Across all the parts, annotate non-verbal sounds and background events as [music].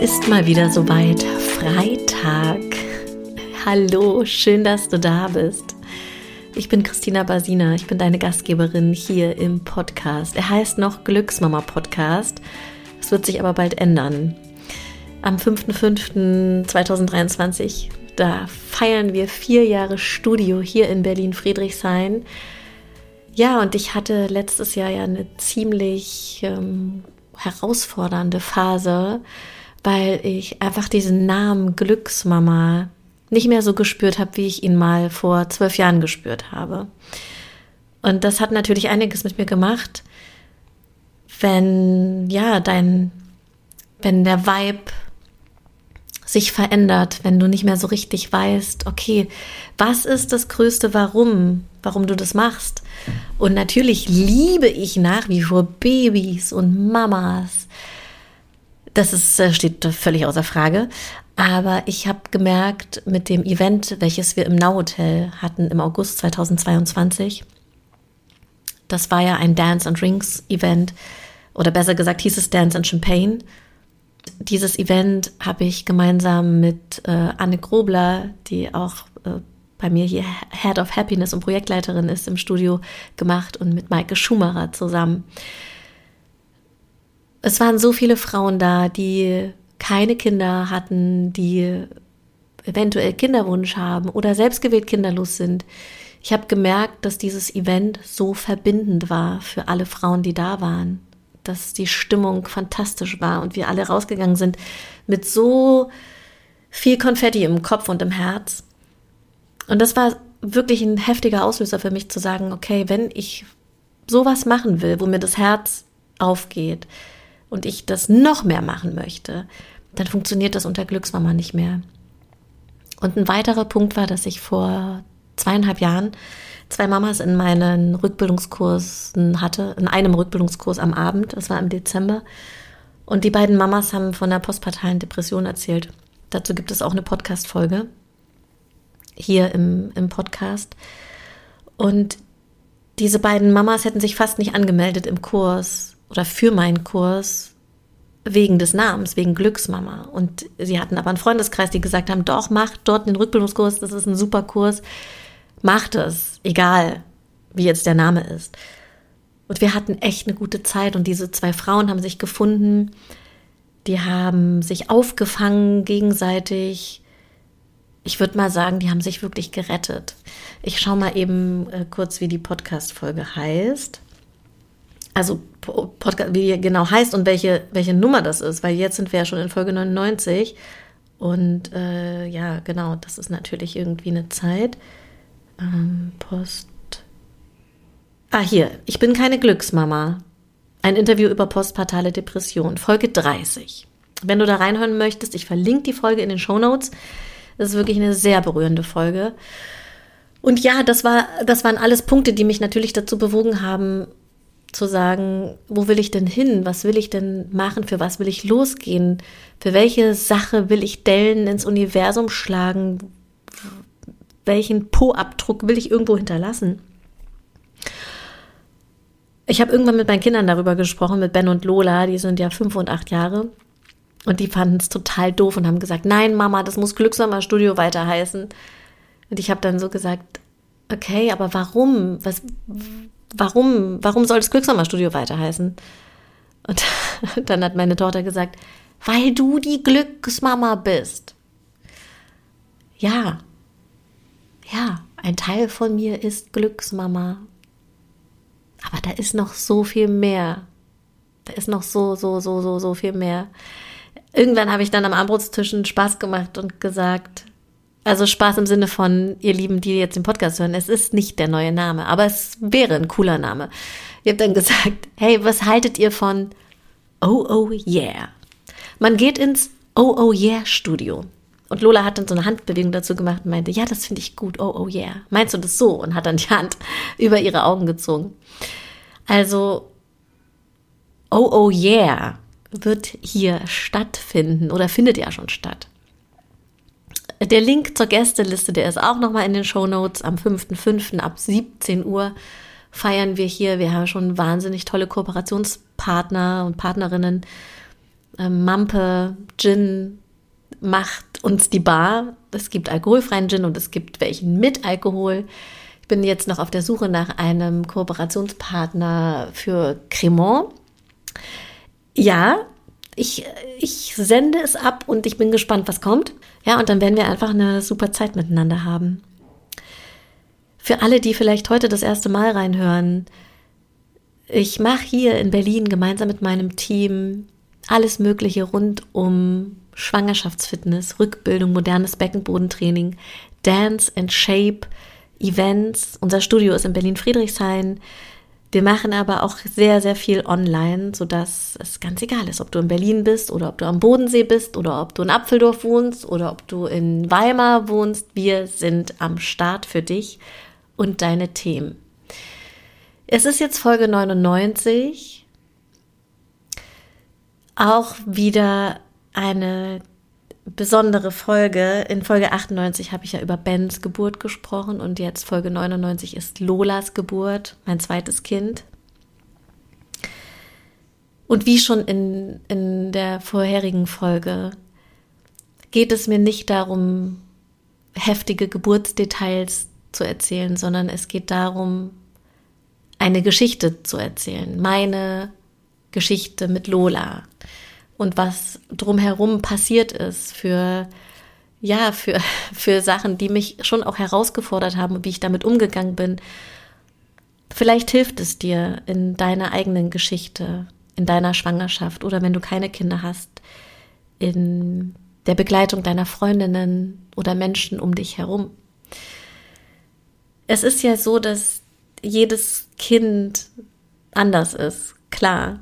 ist mal wieder soweit. Freitag. Hallo, schön, dass du da bist. Ich bin Christina Basina, ich bin deine Gastgeberin hier im Podcast. Er heißt noch Glücksmama Podcast. Es wird sich aber bald ändern. Am 5.5.2023, da feiern wir vier Jahre Studio hier in Berlin-Friedrichshain. Ja, und ich hatte letztes Jahr ja eine ziemlich ähm, herausfordernde Phase weil ich einfach diesen Namen Glücksmama nicht mehr so gespürt habe, wie ich ihn mal vor zwölf Jahren gespürt habe. Und das hat natürlich einiges mit mir gemacht, wenn, ja, dein, wenn der Vibe sich verändert, wenn du nicht mehr so richtig weißt, okay, was ist das größte Warum, warum du das machst? Und natürlich liebe ich nach wie vor Babys und Mamas das ist, äh, steht völlig außer Frage. Aber ich habe gemerkt, mit dem Event, welches wir im Now Hotel hatten im August 2022, das war ja ein Dance and Rings Event, oder besser gesagt hieß es Dance and Champagne. Dieses Event habe ich gemeinsam mit äh, Anne Grobler, die auch äh, bei mir hier Head of Happiness und Projektleiterin ist im Studio gemacht und mit Maike Schumacher zusammen es waren so viele Frauen da, die keine Kinder hatten, die eventuell Kinderwunsch haben oder selbstgewählt kinderlos sind. Ich habe gemerkt, dass dieses Event so verbindend war für alle Frauen, die da waren, dass die Stimmung fantastisch war und wir alle rausgegangen sind mit so viel Konfetti im Kopf und im Herz. Und das war wirklich ein heftiger Auslöser für mich zu sagen, okay, wenn ich sowas machen will, wo mir das Herz aufgeht, und ich das noch mehr machen möchte, dann funktioniert das unter Glücksmama nicht mehr. Und ein weiterer Punkt war, dass ich vor zweieinhalb Jahren zwei Mamas in meinen Rückbildungskursen hatte, in einem Rückbildungskurs am Abend, das war im Dezember. Und die beiden Mamas haben von der postpartalen Depression erzählt. Dazu gibt es auch eine Podcast-Folge hier im, im Podcast. Und diese beiden Mamas hätten sich fast nicht angemeldet im Kurs, oder für meinen Kurs wegen des Namens, wegen Glücksmama. Und sie hatten aber einen Freundeskreis, die gesagt haben, doch, mach dort den Rückbildungskurs, das ist ein super Kurs, macht es, egal wie jetzt der Name ist. Und wir hatten echt eine gute Zeit und diese zwei Frauen haben sich gefunden, die haben sich aufgefangen gegenseitig. Ich würde mal sagen, die haben sich wirklich gerettet. Ich schaue mal eben äh, kurz, wie die Podcast-Folge heißt also Podcast, wie die genau heißt und welche, welche Nummer das ist, weil jetzt sind wir ja schon in Folge 99 und äh, ja, genau, das ist natürlich irgendwie eine Zeit. Ähm, Post. Ah, hier, ich bin keine Glücksmama. Ein Interview über postpartale Depression, Folge 30. Wenn du da reinhören möchtest, ich verlinke die Folge in den Show Notes. Das ist wirklich eine sehr berührende Folge. Und ja, das war, das waren alles Punkte, die mich natürlich dazu bewogen haben, zu sagen, wo will ich denn hin? Was will ich denn machen? Für was will ich losgehen? Für welche Sache will ich Dellen ins Universum schlagen? Welchen Po-Abdruck will ich irgendwo hinterlassen? Ich habe irgendwann mit meinen Kindern darüber gesprochen, mit Ben und Lola, die sind ja fünf und acht Jahre. Und die fanden es total doof und haben gesagt, nein, Mama, das muss Glücksamer Studio weiter heißen. Und ich habe dann so gesagt, okay, aber warum? Was, warum, warum soll das Glücksnummerstudio weiter heißen? Und [laughs] dann hat meine Tochter gesagt, weil du die Glücksmama bist. Ja, ja, ein Teil von mir ist Glücksmama. Aber da ist noch so viel mehr. Da ist noch so, so, so, so, so viel mehr. Irgendwann habe ich dann am Armbrotstisch Spaß gemacht und gesagt, also Spaß im Sinne von, ihr Lieben, die jetzt den Podcast hören, es ist nicht der neue Name, aber es wäre ein cooler Name. Ihr habt dann gesagt, hey, was haltet ihr von Oh Oh Yeah? Man geht ins Oh Oh Yeah Studio. Und Lola hat dann so eine Handbewegung dazu gemacht und meinte, ja, das finde ich gut, oh oh yeah. Meinst du das so? Und hat dann die Hand [laughs] über ihre Augen gezogen. Also, oh oh yeah wird hier stattfinden oder findet ja schon statt. Der Link zur Gästeliste, der ist auch nochmal in den Show Notes. Am 5.5. ab 17 Uhr feiern wir hier. Wir haben schon wahnsinnig tolle Kooperationspartner und Partnerinnen. ähm, Mampe, Gin macht uns die Bar. Es gibt alkoholfreien Gin und es gibt welchen mit Alkohol. Ich bin jetzt noch auf der Suche nach einem Kooperationspartner für Cremant. Ja, ich, ich sende es ab und ich bin gespannt, was kommt. Ja, und dann werden wir einfach eine super Zeit miteinander haben. Für alle, die vielleicht heute das erste Mal reinhören, ich mache hier in Berlin gemeinsam mit meinem Team alles Mögliche rund um Schwangerschaftsfitness, Rückbildung, modernes Beckenbodentraining, Dance and Shape, Events. Unser Studio ist in Berlin-Friedrichshain. Wir machen aber auch sehr, sehr viel online, sodass es ganz egal ist, ob du in Berlin bist oder ob du am Bodensee bist oder ob du in Apfeldorf wohnst oder ob du in Weimar wohnst. Wir sind am Start für dich und deine Themen. Es ist jetzt Folge 99. Auch wieder eine besondere Folge. In Folge 98 habe ich ja über Bens Geburt gesprochen und jetzt Folge 99 ist Lolas Geburt, mein zweites Kind. Und wie schon in, in der vorherigen Folge geht es mir nicht darum, heftige Geburtsdetails zu erzählen, sondern es geht darum, eine Geschichte zu erzählen. Meine Geschichte mit Lola und was drumherum passiert ist für ja, für, [laughs] für Sachen, die mich schon auch herausgefordert haben und wie ich damit umgegangen bin. Vielleicht hilft es dir in deiner eigenen Geschichte, in deiner Schwangerschaft oder wenn du keine Kinder hast, in der Begleitung deiner Freundinnen oder Menschen um dich herum. Es ist ja so, dass jedes Kind anders ist, klar.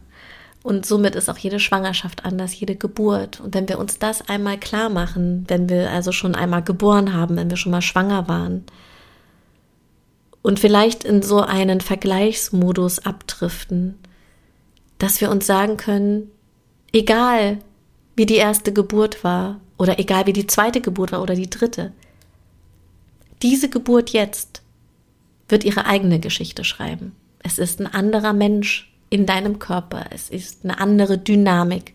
Und somit ist auch jede Schwangerschaft anders, jede Geburt. Und wenn wir uns das einmal klar machen, wenn wir also schon einmal geboren haben, wenn wir schon mal schwanger waren und vielleicht in so einen Vergleichsmodus abdriften, dass wir uns sagen können, egal wie die erste Geburt war oder egal wie die zweite Geburt war oder die dritte, diese Geburt jetzt wird ihre eigene Geschichte schreiben. Es ist ein anderer Mensch, in deinem Körper. Es ist eine andere Dynamik.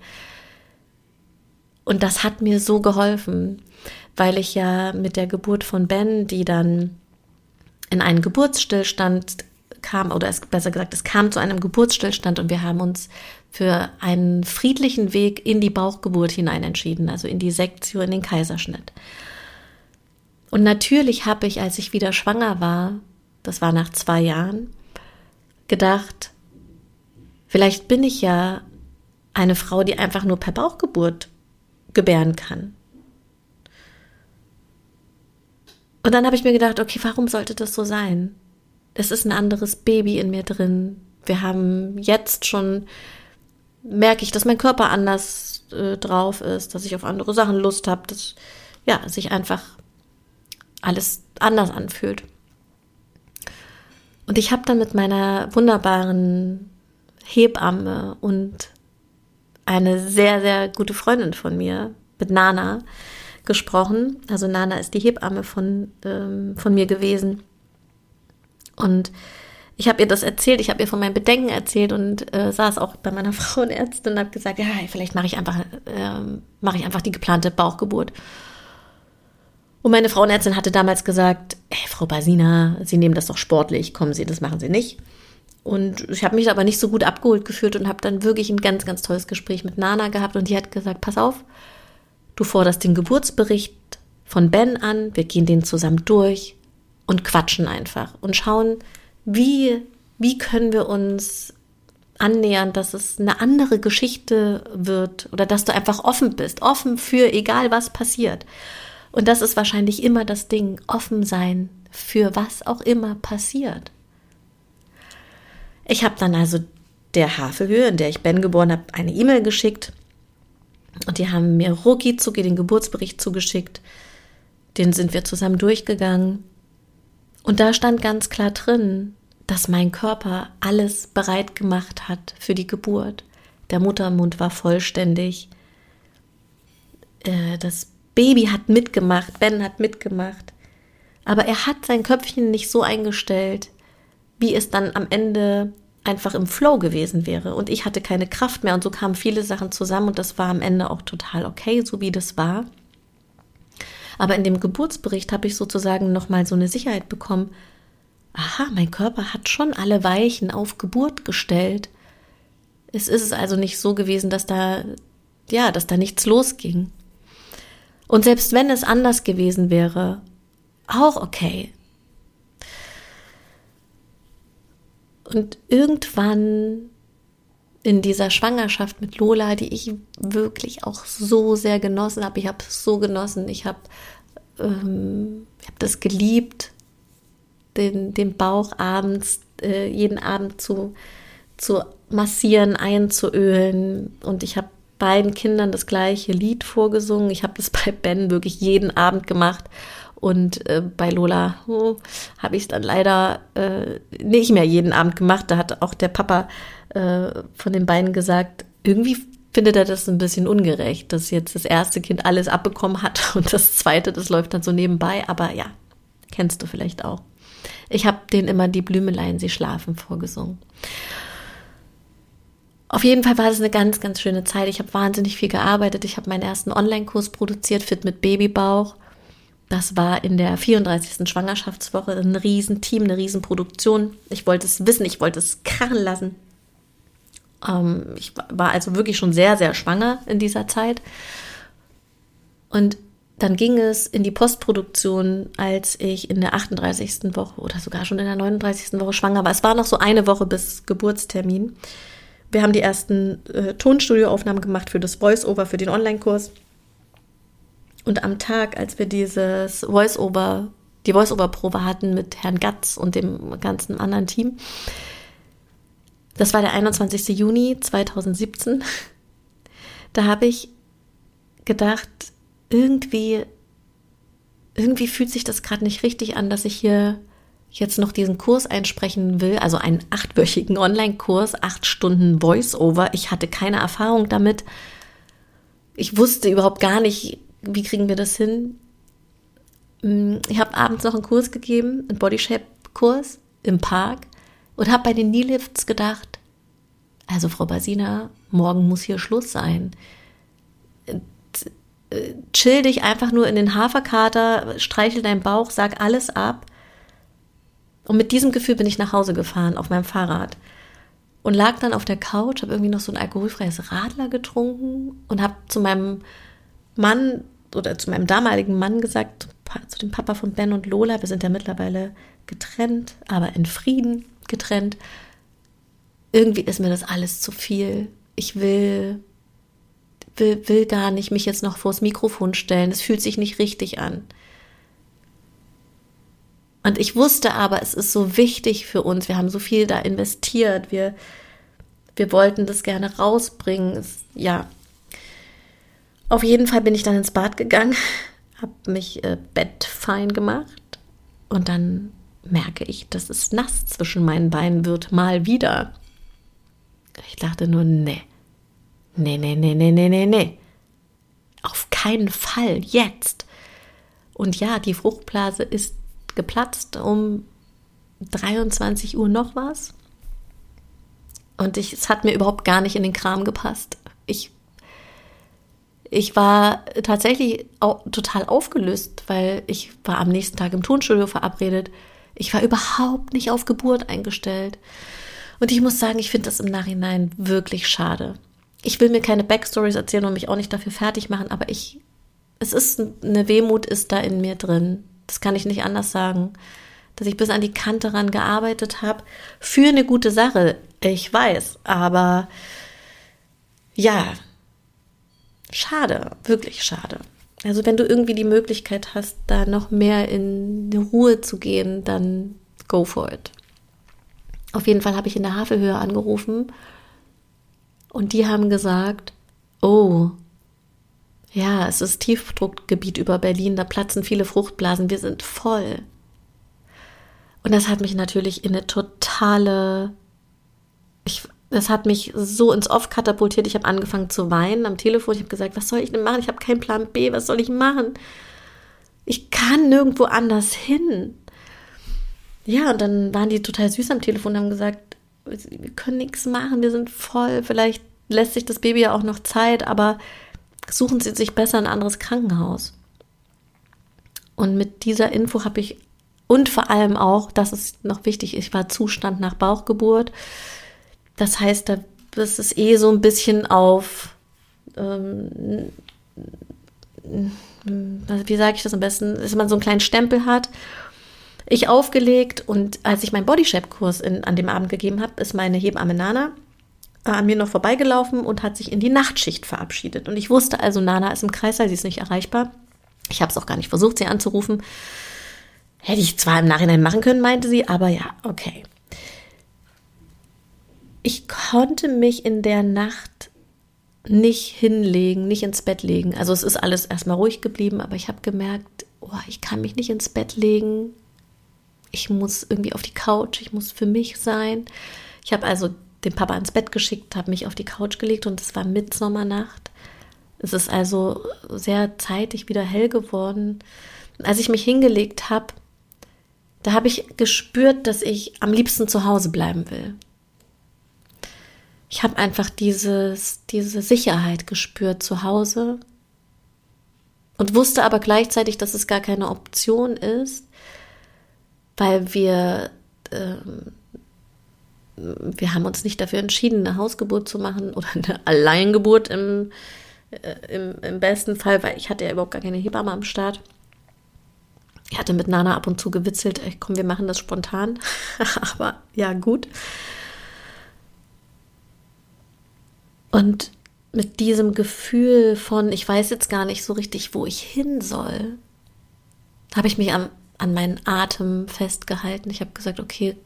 Und das hat mir so geholfen, weil ich ja mit der Geburt von Ben, die dann in einen Geburtsstillstand kam, oder es, besser gesagt, es kam zu einem Geburtsstillstand und wir haben uns für einen friedlichen Weg in die Bauchgeburt hinein entschieden, also in die Sektion, in den Kaiserschnitt. Und natürlich habe ich, als ich wieder schwanger war, das war nach zwei Jahren, gedacht, Vielleicht bin ich ja eine Frau, die einfach nur per Bauchgeburt gebären kann. Und dann habe ich mir gedacht, okay, warum sollte das so sein? Es ist ein anderes Baby in mir drin. Wir haben jetzt schon, merke ich, dass mein Körper anders äh, drauf ist, dass ich auf andere Sachen Lust habe, dass ja, sich einfach alles anders anfühlt. Und ich habe dann mit meiner wunderbaren Hebamme und eine sehr, sehr gute Freundin von mir, mit Nana, gesprochen. Also Nana ist die Hebamme von, ähm, von mir gewesen. Und ich habe ihr das erzählt, ich habe ihr von meinen Bedenken erzählt und äh, saß auch bei meiner [laughs] Frauenärztin und habe gesagt, ja, vielleicht mache ich einfach, äh, mache ich einfach die geplante Bauchgeburt. Und meine Frauenärztin hatte damals gesagt, hey, Frau Basina, Sie nehmen das doch sportlich, kommen Sie, das machen Sie nicht. Und ich habe mich aber nicht so gut abgeholt gefühlt und habe dann wirklich ein ganz, ganz tolles Gespräch mit Nana gehabt und die hat gesagt, pass auf, du forderst den Geburtsbericht von Ben an, wir gehen den zusammen durch und quatschen einfach und schauen, wie, wie können wir uns annähern, dass es eine andere Geschichte wird oder dass du einfach offen bist, offen für egal was passiert. Und das ist wahrscheinlich immer das Ding, offen sein für was auch immer passiert. Ich habe dann also der Havelhöhe, in der ich Ben geboren habe, eine E-Mail geschickt. Und die haben mir rucki zucki den Geburtsbericht zugeschickt. Den sind wir zusammen durchgegangen. Und da stand ganz klar drin, dass mein Körper alles bereit gemacht hat für die Geburt. Der Muttermund war vollständig. Äh, das Baby hat mitgemacht, Ben hat mitgemacht. Aber er hat sein Köpfchen nicht so eingestellt, wie es dann am Ende einfach im Flow gewesen wäre und ich hatte keine Kraft mehr und so kamen viele Sachen zusammen und das war am Ende auch total okay, so wie das war. Aber in dem Geburtsbericht habe ich sozusagen nochmal so eine Sicherheit bekommen. Aha, mein Körper hat schon alle Weichen auf Geburt gestellt. Es ist also nicht so gewesen, dass da, ja, dass da nichts losging. Und selbst wenn es anders gewesen wäre, auch okay. Und irgendwann in dieser Schwangerschaft mit Lola, die ich wirklich auch so sehr genossen habe, ich habe es so genossen, ich habe ähm, hab das geliebt, den, den Bauch abends, äh, jeden Abend zu, zu massieren, einzuölen. Und ich habe beiden Kindern das gleiche Lied vorgesungen. Ich habe das [laughs] bei Ben wirklich jeden Abend gemacht. Und äh, bei Lola oh, habe ich es dann leider äh, nicht mehr jeden Abend gemacht. Da hat auch der Papa äh, von den beiden gesagt, irgendwie findet er das ein bisschen ungerecht, dass jetzt das erste Kind alles abbekommen hat [laughs] und das zweite, das läuft dann so nebenbei. Aber ja, kennst du vielleicht auch. Ich habe denen immer die Blümelein, sie schlafen vorgesungen. Auf jeden Fall war das eine ganz, ganz schöne Zeit. Ich habe wahnsinnig viel gearbeitet. Ich habe meinen ersten Online-Kurs produziert, Fit mit Babybauch. Das war in der 34. Schwangerschaftswoche ein Riesenteam, eine Riesenproduktion. Ich wollte es wissen, ich wollte es krachen lassen. Ähm, ich war also wirklich schon sehr, sehr schwanger in dieser Zeit. Und dann ging es in die Postproduktion, als ich in der 38. Woche oder sogar schon in der 39. Woche schwanger war. Es war noch so eine Woche bis Geburtstermin. Wir haben die ersten äh, Tonstudioaufnahmen gemacht für das Voice-Over, für den Online-Kurs. Und am Tag, als wir dieses Voice-Over, die Voice-Over-Probe hatten mit Herrn Gatz und dem ganzen anderen Team, das war der 21. Juni 2017, [laughs] da habe ich gedacht, irgendwie, irgendwie fühlt sich das gerade nicht richtig an, dass ich hier jetzt noch diesen Kurs einsprechen will, also einen achtwöchigen Online-Kurs, acht Stunden Voice-Over. Ich hatte keine Erfahrung damit. Ich wusste überhaupt gar nicht, wie kriegen wir das hin? Mm, ich habe abends noch einen Kurs gegeben, einen Bodyshape-Kurs im Park und habe bei den Kneelifts gedacht, also Frau Basina, morgen muss hier Schluss sein. Chill dich einfach nur in den Haferkater, streichel deinen Bauch, sag alles ab. Und mit diesem Gefühl bin ich nach Hause gefahren auf meinem Fahrrad und lag dann auf der Couch, habe irgendwie noch so ein alkoholfreies Radler getrunken und habe zu meinem Mann oder zu meinem damaligen Mann gesagt, zu dem Papa von Ben und Lola, wir sind ja mittlerweile getrennt, aber in Frieden getrennt. Irgendwie ist mir das alles zu viel. Ich will, will, will gar nicht mich jetzt noch vors Mikrofon stellen. Es fühlt sich nicht richtig an. Und ich wusste aber, es ist so wichtig für uns. Wir haben so viel da investiert. Wir, wir wollten das gerne rausbringen. Es, ja, auf jeden Fall bin ich dann ins Bad gegangen, [laughs] habe mich äh, bettfein gemacht und dann merke ich, dass es nass zwischen meinen Beinen wird, mal wieder. Ich dachte nur, nee, nee, nee, nee, nee, nee, nee, nee. Auf keinen Fall, jetzt. Und ja, die Fruchtblase ist geplatzt um 23 Uhr noch was. Und ich, es hat mir überhaupt gar nicht in den Kram gepasst. Ich ich war tatsächlich total aufgelöst, weil ich war am nächsten Tag im Tonstudio verabredet. Ich war überhaupt nicht auf Geburt eingestellt. Und ich muss sagen, ich finde das im Nachhinein wirklich schade. Ich will mir keine Backstories erzählen und mich auch nicht dafür fertig machen, aber ich, es ist eine Wehmut ist da in mir drin. Das kann ich nicht anders sagen. Dass ich bis an die Kante ran gearbeitet habe für eine gute Sache. Ich weiß, aber ja, schade, wirklich schade. Also wenn du irgendwie die Möglichkeit hast, da noch mehr in Ruhe zu gehen, dann go for it. Auf jeden Fall habe ich in der Havelhöhe angerufen und die haben gesagt, oh, ja, es ist Tiefdruckgebiet über Berlin, da platzen viele Fruchtblasen, wir sind voll. Und das hat mich natürlich in eine totale, ich, das hat mich so ins Off katapultiert. Ich habe angefangen zu weinen am Telefon. Ich habe gesagt, was soll ich denn machen? Ich habe keinen Plan B. Was soll ich machen? Ich kann nirgendwo anders hin. Ja, und dann waren die total süß am Telefon und haben gesagt, wir können nichts machen, wir sind voll, vielleicht lässt sich das Baby ja auch noch Zeit, aber suchen Sie sich besser ein anderes Krankenhaus. Und mit dieser Info habe ich und vor allem auch, das ist noch wichtig, ich war Zustand nach Bauchgeburt. Das heißt, da ist es eh so ein bisschen auf, ähm, wie sage ich das am besten, dass man so einen kleinen Stempel hat. Ich aufgelegt und als ich meinen Bodyshape-Kurs an dem Abend gegeben habe, ist meine Hebamme Nana äh, an mir noch vorbeigelaufen und hat sich in die Nachtschicht verabschiedet. Und ich wusste also, Nana ist im Kreißsaal, sie ist nicht erreichbar. Ich habe es auch gar nicht versucht, sie anzurufen. Hätte ich zwar im Nachhinein machen können, meinte sie, aber ja, okay. Ich konnte mich in der Nacht nicht hinlegen, nicht ins Bett legen. Also es ist alles erstmal ruhig geblieben, aber ich habe gemerkt, oh, ich kann mich nicht ins Bett legen. Ich muss irgendwie auf die Couch, ich muss für mich sein. Ich habe also den Papa ins Bett geschickt, habe mich auf die Couch gelegt und es war Mitsommernacht. Es ist also sehr zeitig wieder hell geworden. Als ich mich hingelegt habe, da habe ich gespürt, dass ich am liebsten zu Hause bleiben will. Ich habe einfach dieses, diese Sicherheit gespürt zu Hause und wusste aber gleichzeitig, dass es gar keine Option ist, weil wir ähm, wir haben uns nicht dafür entschieden, eine Hausgeburt zu machen oder eine Alleingeburt im, äh, im, im besten Fall, weil ich hatte ja überhaupt gar keine Hebamme am Start. Ich hatte mit Nana ab und zu gewitzelt, komm, wir machen das spontan. [laughs] Aber ja, gut. Und mit diesem Gefühl von, ich weiß jetzt gar nicht so richtig, wo ich hin soll, habe ich mich an, an meinen Atem festgehalten. Ich habe gesagt, okay,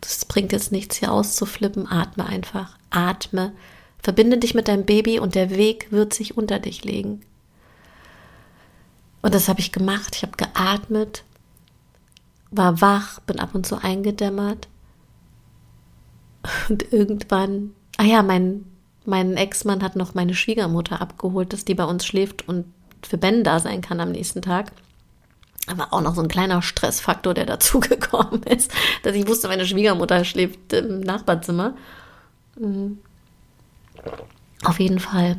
das bringt jetzt nichts, hier auszuflippen. Atme einfach. Atme. Verbinde dich mit deinem Baby und der Weg wird sich unter dich legen. Und das habe ich gemacht. Ich habe geatmet, war wach, bin ab und zu eingedämmert. Und irgendwann, ah ja, mein, mein Ex-Mann hat noch meine Schwiegermutter abgeholt, dass die bei uns schläft und für Ben da sein kann am nächsten Tag aber auch noch so ein kleiner Stressfaktor, der [laughs] dazugekommen ist, dass ich wusste, meine Schwiegermutter schläft im Nachbarzimmer. Mhm. Auf jeden Fall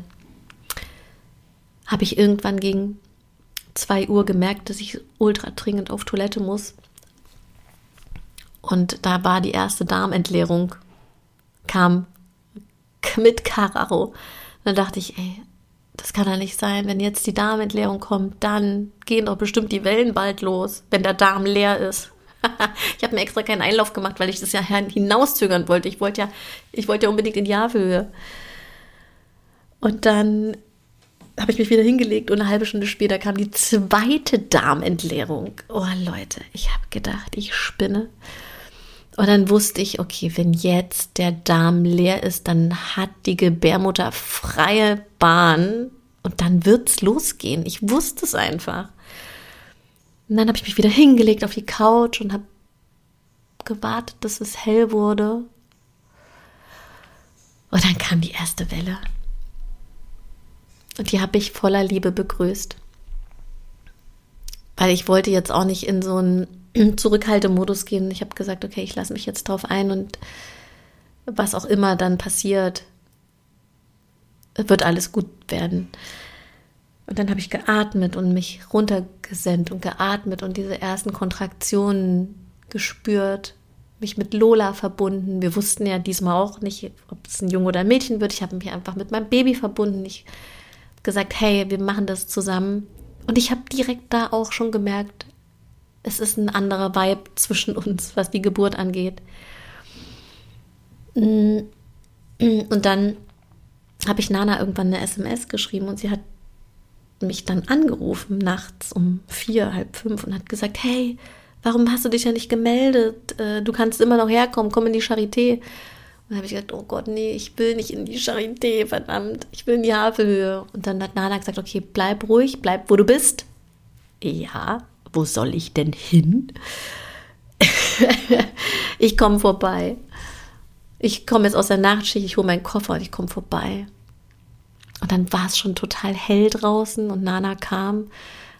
habe ich irgendwann gegen zwei Uhr gemerkt, dass ich ultra dringend auf Toilette muss. Und da war die erste Darmentleerung, kam mit Karacho. Dann dachte ich, ey, das kann ja nicht sein. Wenn jetzt die Darmentleerung kommt, dann gehen doch bestimmt die Wellen bald los, wenn der Darm leer ist. [laughs] ich habe mir extra keinen Einlauf gemacht, weil ich das ja hinauszögern wollte. Ich wollte ja, ich wollte ja unbedingt in die Haarhöhe. Und dann habe ich mich wieder hingelegt und eine halbe Stunde später kam die zweite Darmentleerung. Oh Leute, ich habe gedacht, ich spinne. Und dann wusste ich, okay, wenn jetzt der Darm leer ist, dann hat die Gebärmutter freie Bahn und dann wird's losgehen. Ich wusste es einfach. Und dann habe ich mich wieder hingelegt auf die Couch und habe gewartet, dass es hell wurde. Und dann kam die erste Welle. Und die habe ich voller Liebe begrüßt. Weil ich wollte jetzt auch nicht in so einen [clears throat] Zurückhaltemodus gehen. Ich habe gesagt, okay, ich lasse mich jetzt drauf ein und was auch immer dann passiert, wird alles gut werden. Und dann habe ich geatmet und mich runtergesendet und geatmet und diese ersten Kontraktionen gespürt, mich mit Lola verbunden. Wir wussten ja diesmal auch nicht, ob es ein Junge oder ein Mädchen wird. Ich habe mich einfach mit meinem Baby verbunden. Ich habe gesagt, hey, wir machen das zusammen. Und ich habe direkt da auch schon gemerkt, es ist ein anderer Vibe zwischen uns, was die Geburt angeht. Mm, und dann habe ich Nana irgendwann eine SMS geschrieben und sie hat mich dann angerufen nachts um vier, halb fünf und hat gesagt, hey, warum hast du dich ja nicht gemeldet? Äh, du kannst immer noch herkommen, komm in die Charité. Und dann habe ich gesagt, oh Gott, nee, ich will nicht in die Charité, verdammt, ich will in die Havelhöhe. Und dann hat Nana gesagt, okay, bleib ruhig, bleib, wo du bist. Ja, wo soll ich denn hin? [laughs] ich komme vorbei. Ich komme jetzt aus der Nachtschicht, ich hole meinen Koffer und ich komme vorbei. Und dann war es schon total hell draußen und Nana kam,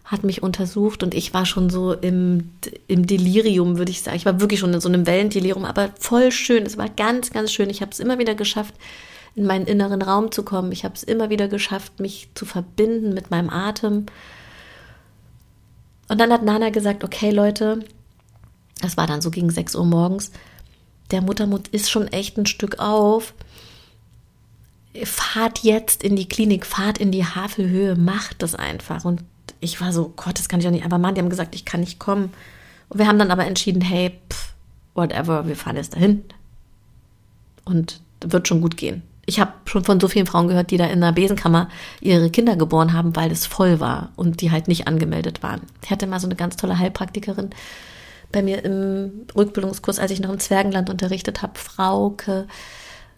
hat mich untersucht und ich war schon so im, im Delirium, würde ich sagen. Ich war wirklich schon in so einem Wellendelirium, aber voll schön. Es war ganz, ganz schön. Ich habe es immer wieder geschafft, in meinen inneren Raum zu kommen. Ich habe es immer wieder geschafft, mich zu verbinden mit meinem Atem. Und dann hat Nana gesagt, okay Leute, das war dann so gegen 6 Uhr morgens, der Muttermund ist schon echt ein Stück auf. Fahrt jetzt in die Klinik, fahrt in die Havelhöhe, macht das einfach. Und ich war so, Gott, das kann ich auch nicht. Aber Mann, die haben gesagt, ich kann nicht kommen. Und wir haben dann aber entschieden, hey, pff, whatever, wir fahren jetzt dahin. Und wird schon gut gehen. Ich habe schon von so vielen Frauen gehört, die da in der Besenkammer ihre Kinder geboren haben, weil es voll war und die halt nicht angemeldet waren. Ich hatte mal so eine ganz tolle Heilpraktikerin bei mir im Rückbildungskurs, als ich noch im Zwergenland unterrichtet habe, Frauke.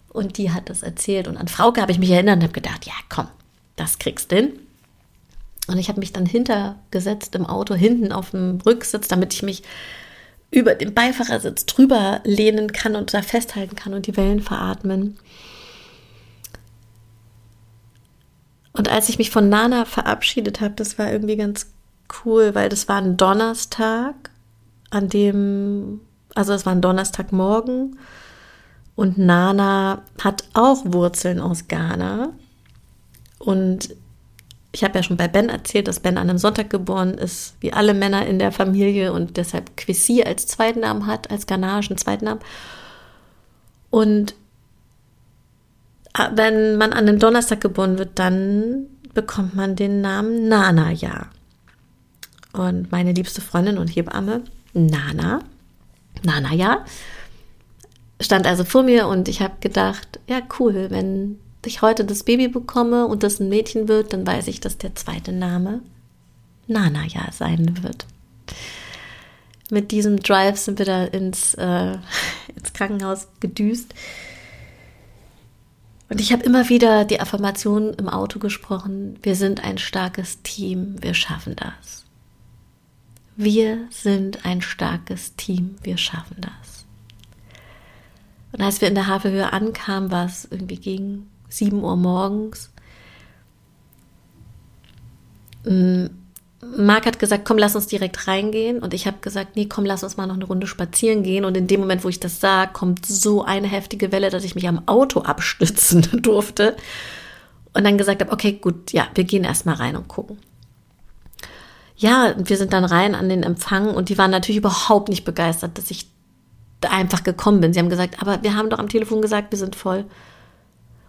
Und die hat das erzählt. Und an Frauke habe ich mich erinnert und habe gedacht, ja, komm, das kriegst du hin. Und ich habe mich dann hintergesetzt im Auto, hinten auf dem Rücksitz, damit ich mich über den Beifahrersitz drüber lehnen kann und da festhalten kann und die Wellen veratmen. Und als ich mich von Nana verabschiedet habe, das war irgendwie ganz cool, weil das war ein Donnerstag, an dem, also es war ein Donnerstagmorgen und Nana hat auch Wurzeln aus Ghana. Und ich habe ja schon bei Ben erzählt, dass Ben an einem Sonntag geboren ist, wie alle Männer in der Familie und deshalb Quissi als Zweitnamen hat, als ghanaischen Zweitnamen. Und wenn man an einem Donnerstag geboren wird, dann bekommt man den Namen Nana ja. Und meine liebste Freundin und Hebamme, Nana, Nana ja, stand also vor mir und ich habe gedacht, ja cool, wenn ich heute das Baby bekomme und das ein Mädchen wird, dann weiß ich, dass der zweite Name Nana ja sein wird. Mit diesem Drive sind wir da ins, äh, [laughs] ins Krankenhaus gedüst. Und ich habe immer wieder die Affirmation im Auto gesprochen, wir sind ein starkes Team, wir schaffen das. Wir sind ein starkes Team, wir schaffen das. Und als wir in der Havelhöhe ankamen, war es irgendwie gegen 7 Uhr morgens. Mm, Marc hat gesagt, komm, lass uns direkt reingehen. Und ich habe gesagt, nee, komm, lass uns mal noch eine Runde spazieren gehen. Und in dem Moment, wo ich das sah, kommt so eine heftige Welle, dass ich mich am Auto abstützen [laughs] durfte. Und dann gesagt habe, okay, gut, ja, wir gehen erstmal rein und gucken. Ja, wir sind dann rein an den Empfang und die waren natürlich überhaupt nicht begeistert, dass ich einfach gekommen bin. Sie haben gesagt, aber wir haben doch am Telefon gesagt, wir sind voll.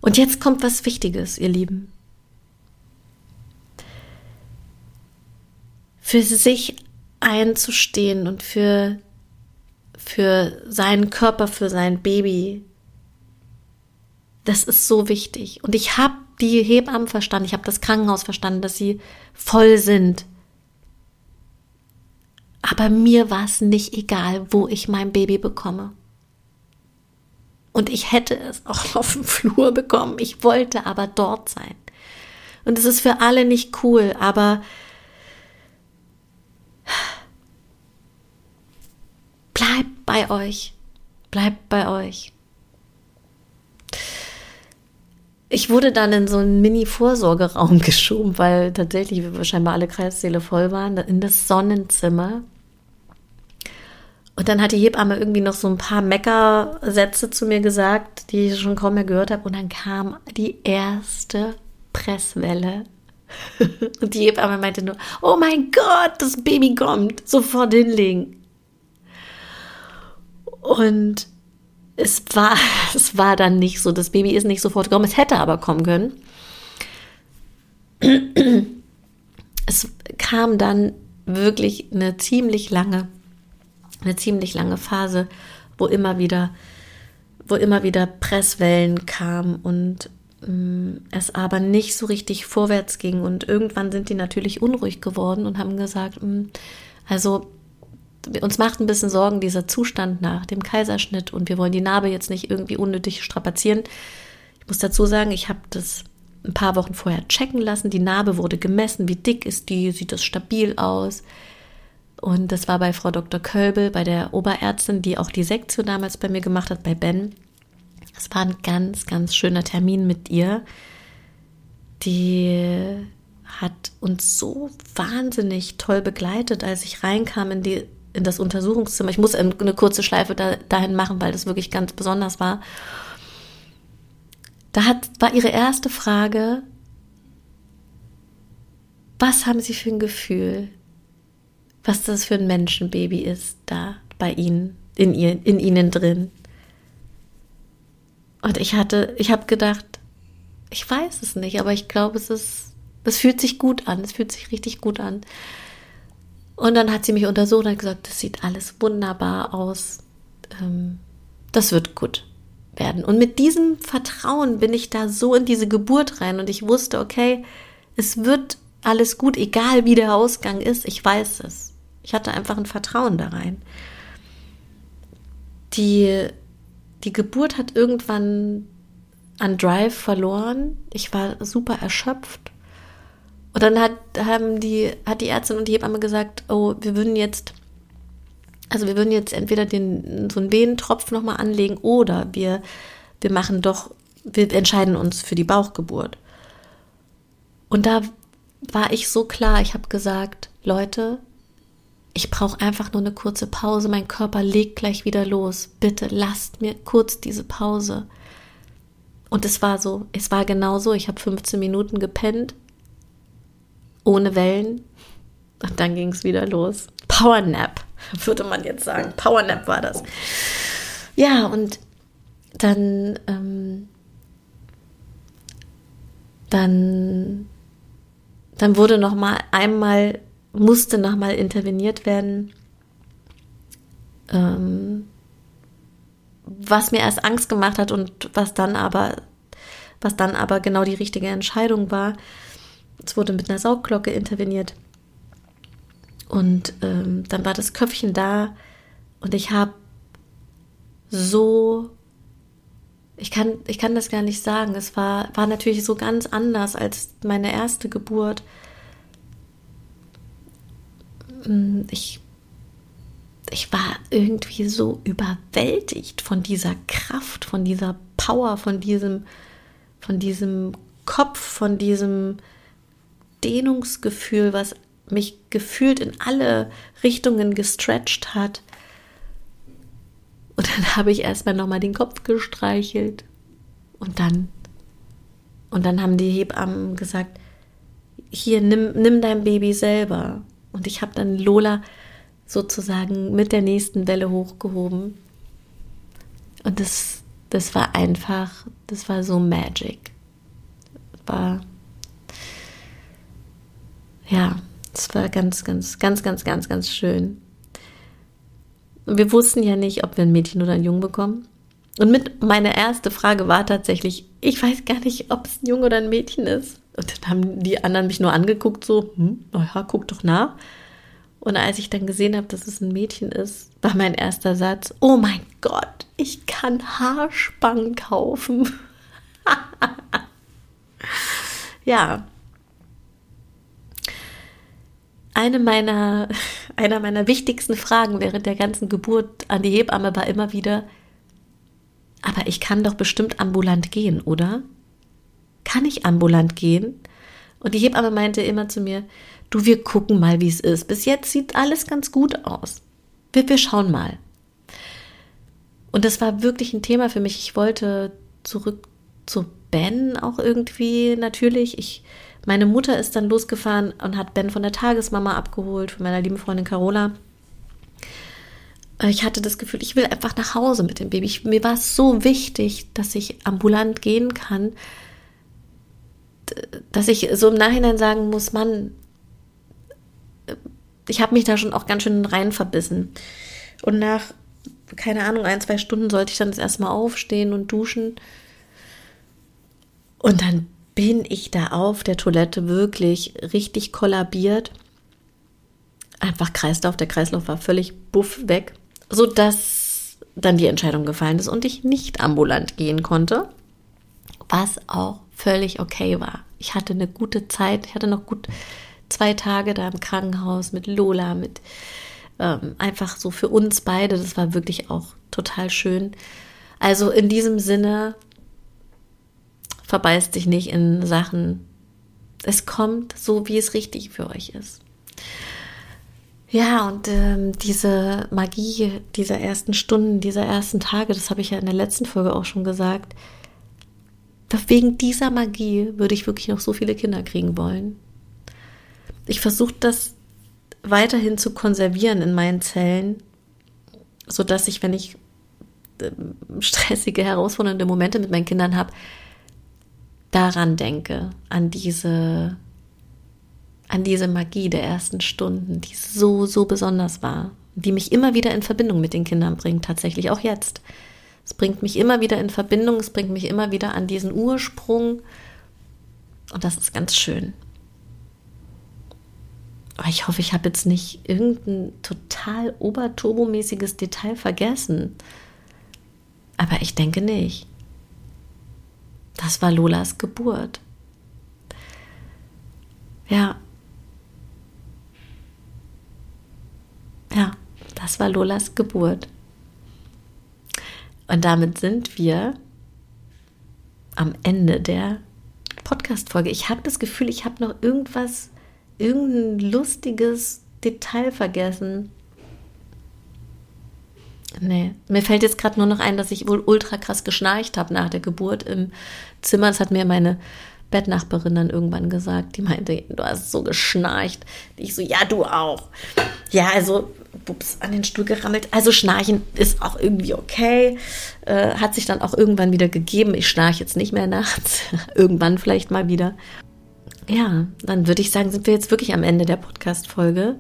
Und jetzt kommt was Wichtiges, ihr Lieben. Für sich einzustehen und für, für seinen Körper, für sein Baby, das ist so wichtig. Und ich habe die Hebammen verstanden, ich habe das Krankenhaus verstanden, dass sie voll sind. Aber mir war es nicht egal, wo ich mein Baby bekomme. Und ich hätte es auch [laughs] auf dem Flur bekommen. Ich wollte aber dort sein. Und es ist für alle nicht cool, aber bleibt bei euch. Bleibt bei euch. Ich wurde dann in so einen Mini-Vorsorgeraum [laughs] geschoben, weil tatsächlich scheinbar alle Kreissäle voll waren, in das Sonnenzimmer. Und dann hat die Hebamme irgendwie noch so ein paar Meckersätze zu mir gesagt, die ich schon kaum mehr gehört habe. Und dann kam die erste Presswelle. [laughs] Und die Hebamme meinte nur, oh mein Gott, das Baby kommt, sofort hinlegen. Und es war, [laughs] es war dann nicht so, das Baby ist nicht sofort gekommen, es hätte aber kommen können. [clears throat] Es kam dann wirklich eine ziemlich lange eine ziemlich lange Phase, wo immer wieder, wo immer wieder Presswellen kamen und ähm, es aber nicht so richtig vorwärts ging. Und irgendwann sind die natürlich unruhig geworden und haben gesagt, mm, also uns macht ein bisschen Sorgen dieser Zustand nach dem Kaiserschnitt und wir wollen die Narbe jetzt nicht irgendwie unnötig strapazieren. Ich muss dazu sagen, ich habe das ein paar Wochen vorher checken lassen. Die Narbe wurde gemessen. Wie dick ist die? Sieht das stabil aus? Und das war bei Frau Dr. Kölbel, bei der Oberärztin, die auch die Sektion damals bei mir gemacht hat, bei Ben. Es war ein ganz, ganz schöner Termin mit ihr. Die hat uns so wahnsinnig toll begleitet, als ich reinkam in die in das Untersuchungszimmer. Ich muss eine kurze Schleife da, dahin machen, weil das wirklich ganz besonders war. Da hat, war ihre erste Frage, was haben Sie für ein Gefühl, was das für ein Menschenbaby ist da bei Ihnen, in, ihr, in Ihnen drin? Und ich hatte, ich habe gedacht, ich weiß es nicht, aber ich glaube, es ist, es fühlt sich gut an, es fühlt sich richtig gut an. Und dann hat sie mich untersucht und hat gesagt, das sieht alles wunderbar aus. Ähm, das wird gut werden. Und mit diesem Vertrauen bin ich da so in diese Geburt rein und ich wusste, okay, es wird alles gut, egal wie der Ausgang ist, ich weiß es. Ich hatte einfach ein Vertrauen da rein. Die, die Geburt hat irgendwann an Drive verloren. Ich war super erschöpft. Und dann hat, haben die, hat die Ärztin und die Hebamme gesagt, oh, wir würden jetzt, also wir würden jetzt entweder den, so einen Venentropf nochmal anlegen oder wir, wir machen doch, wir entscheiden uns für die Bauchgeburt. Und da war ich so klar, ich habe gesagt, Leute, ich brauche einfach nur eine kurze Pause, mein Körper legt gleich wieder los. Bitte lasst mir kurz diese Pause. Und es war so, es war genau so, ich habe 15 Minuten gepennt ohne Wellen. Und dann ging es wieder los. Power Nap, würde man jetzt sagen. Power Nap war das. Ja, und dann, ähm, dann, dann wurde noch mal einmal, musste noch mal interveniert werden. Ähm, was mir erst Angst gemacht hat und was dann aber, was dann aber genau die richtige Entscheidung war. Es wurde mit einer Saugglocke interveniert. Und ähm, dann war das Köpfchen da und ich habe so, ich kann, ich kann das gar nicht sagen. Es war, war natürlich so ganz anders als meine erste Geburt. Mm, ich, ich war irgendwie so überwältigt von dieser Kraft, von dieser Power, von diesem, von diesem Kopf, von diesem, Dehnungsgefühl, was mich gefühlt in alle Richtungen gestretcht hat. Und dann habe ich erstmal nochmal den Kopf gestreichelt. Und dann, und dann haben die Hebammen gesagt, hier, nimm, nimm dein Baby selber. Und ich habe dann Lola sozusagen mit der nächsten Welle hochgehoben. Und das, das war einfach, das war so magic. War ja, es war ganz, ganz, ganz, ganz, ganz, ganz schön. Wir wussten ja nicht, ob wir ein Mädchen oder ein Jungen bekommen. Und mit meine erste Frage war tatsächlich, ich weiß gar nicht, ob es ein Junge oder ein Mädchen ist. Und dann haben die anderen mich nur angeguckt, so, hm, naja, guck doch nach. Und als ich dann gesehen habe, dass es ein Mädchen ist, war mein erster Satz, oh mein Gott, ich kann Haarspangen kaufen. [laughs] ja, eine meiner, [laughs] einer meiner wichtigsten Fragen während der ganzen Geburt an die Hebamme war immer wieder, aber ich kann doch bestimmt ambulant gehen, oder? Kann ich ambulant gehen? Und die Hebamme meinte immer zu mir, du, wir gucken mal, wie es ist. Bis jetzt sieht alles ganz gut aus. Wir, wir schauen mal. Und das war wirklich ein Thema für mich. Ich wollte zurück zu Ben auch irgendwie natürlich. Ich meine Mutter ist dann losgefahren und hat Ben von der Tagesmama abgeholt, von meiner lieben Freundin Carola. Ich hatte das Gefühl, ich will einfach nach Hause mit dem Baby. Ich, mir war es so wichtig, dass ich ambulant gehen kann, dass ich so im Nachhinein sagen muss, Mann, ich habe mich da schon auch ganz schön rein verbissen. Und nach, keine Ahnung, ein, zwei Stunden sollte ich dann das erstmal aufstehen und duschen. Und dann bin ich da auf der Toilette wirklich richtig kollabiert. Einfach Kreislauf, der Kreislauf war völlig buff weg, sodass dann die Entscheidung gefallen ist und ich nicht ambulant gehen konnte, was auch völlig okay war. Ich hatte eine gute Zeit, ich hatte noch gut zwei Tage da im Krankenhaus mit Lola, mit ähm, einfach so für uns beide. Das war wirklich auch total schön. Also in diesem Sinne verbeißt dich nicht in Sachen, Es kommt so, wie es richtig für euch ist. Ja, und ähm, diese Magie dieser ersten Stunden, dieser ersten Tage, das habe ich ja in der letzten Folge auch schon gesagt. Wegen dieser Magie würde ich wirklich noch so viele Kinder kriegen wollen. Ich versuche das weiterhin zu konservieren in meinen Zellen, so dass ich, wenn ich ähm, stressige, herausfordernde Momente mit meinen Kindern habe, daran denke, an diese an diese Magie der ersten Stunden, die so, so besonders war, die mich immer wieder in Verbindung mit den Kindern bringt, tatsächlich auch jetzt. Es bringt mich immer wieder in Verbindung, es bringt mich immer wieder an diesen Ursprung und das ist ganz schön. Ich hoffe, ich habe jetzt nicht irgendein total oberturbomäßiges Detail vergessen. Aber ich denke nicht. Das war Lolas Geburt. Ja, Ja, das war Lolas Geburt. Und damit sind wir am Ende der Podcast-Folge. Ich habe das Gefühl, ich habe noch irgendwas, irgendein lustiges Detail vergessen. Nee, mir fällt jetzt gerade nur noch ein, dass ich wohl ultra krass geschnarcht habe nach der Geburt im Zimmer. Das hat mir meine Bettnachbarin dann irgendwann gesagt. Die meinte, du hast so geschnarcht. Ich so, ja, du auch. Ja, also bups, an den Stuhl gerammelt. Also Schnarchen ist auch irgendwie okay. Äh, hat sich dann auch irgendwann wieder gegeben. Ich schnarche jetzt nicht mehr nachts. [laughs] irgendwann vielleicht mal wieder. Ja, dann würde ich sagen, sind wir jetzt wirklich am Ende der Podcast-Folge.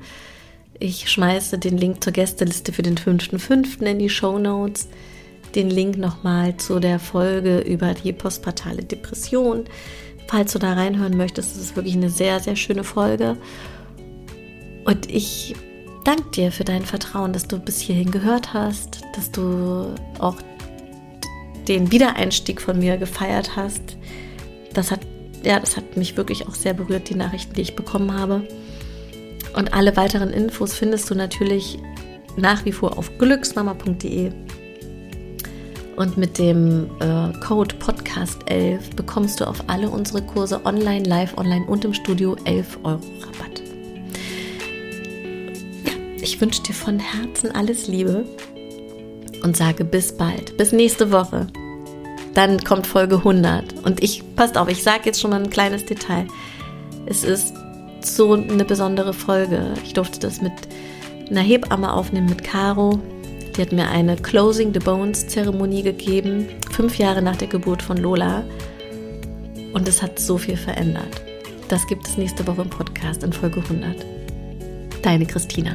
Ich schmeiße den Link zur Gästeliste für den 5.5. in die Show Notes. Den Link nochmal zu der Folge über die postpartale Depression. Falls du da reinhören möchtest, ist es wirklich eine sehr, sehr schöne Folge. Und ich danke dir für dein Vertrauen, dass du bis hierhin gehört hast, dass du auch den Wiedereinstieg von mir gefeiert hast. Das hat, ja, das hat mich wirklich auch sehr berührt, die Nachrichten, die ich bekommen habe. Und alle weiteren Infos findest du natürlich nach wie vor auf glücksmama.de. Und mit dem äh, Code Podcast11 bekommst du auf alle unsere Kurse online, live, online und im Studio 11 Euro Rabatt. Ich wünsche dir von Herzen alles Liebe und sage bis bald, bis nächste Woche. Dann kommt Folge 100 und ich, passt auf, ich sage jetzt schon mal ein kleines Detail. Es ist so eine besondere Folge. Ich durfte das mit einer Hebamme aufnehmen, mit Caro. Die hat mir eine Closing the Bones Zeremonie gegeben, fünf Jahre nach der Geburt von Lola. Und es hat so viel verändert. Das gibt es nächste Woche im Podcast in Folge 100. Deine Christina.